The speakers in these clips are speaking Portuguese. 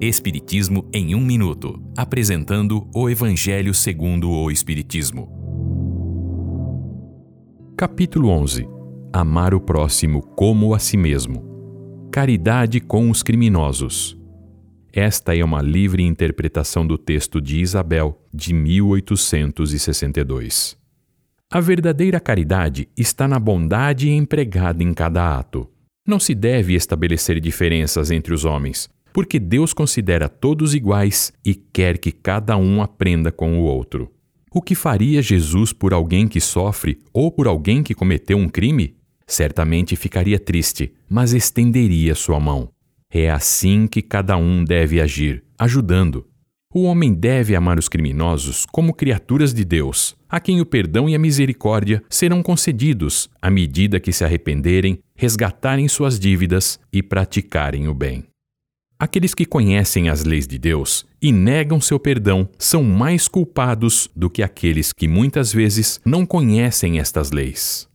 Espiritismo em um minuto, apresentando o Evangelho segundo o Espiritismo. Capítulo 11. Amar o próximo como a si mesmo. Caridade com os criminosos. Esta é uma livre interpretação do texto de Isabel, de 1862. A verdadeira caridade está na bondade empregada em cada ato. Não se deve estabelecer diferenças entre os homens, porque Deus considera todos iguais e quer que cada um aprenda com o outro. O que faria Jesus por alguém que sofre ou por alguém que cometeu um crime? Certamente ficaria triste, mas estenderia sua mão. É assim que cada um deve agir, ajudando. O homem deve amar os criminosos como criaturas de Deus, a quem o perdão e a misericórdia serão concedidos à medida que se arrependerem, resgatarem suas dívidas e praticarem o bem. Aqueles que conhecem as leis de Deus e negam seu perdão são mais culpados do que aqueles que muitas vezes não conhecem estas leis.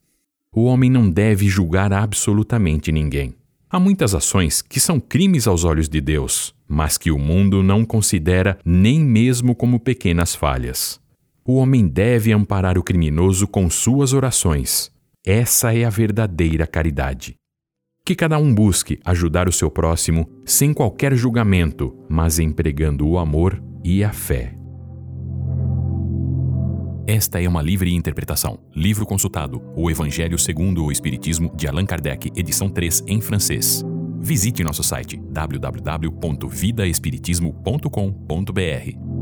O homem não deve julgar absolutamente ninguém. Há muitas ações que são crimes aos olhos de Deus, mas que o mundo não considera nem mesmo como pequenas falhas. O homem deve amparar o criminoso com suas orações. Essa é a verdadeira caridade. Que cada um busque ajudar o seu próximo sem qualquer julgamento, mas empregando o amor e a fé. Esta é uma livre interpretação. Livro consultado: O Evangelho segundo o Espiritismo, de Allan Kardec, edição 3, em francês. Visite nosso site www.vidaespiritismo.com.br.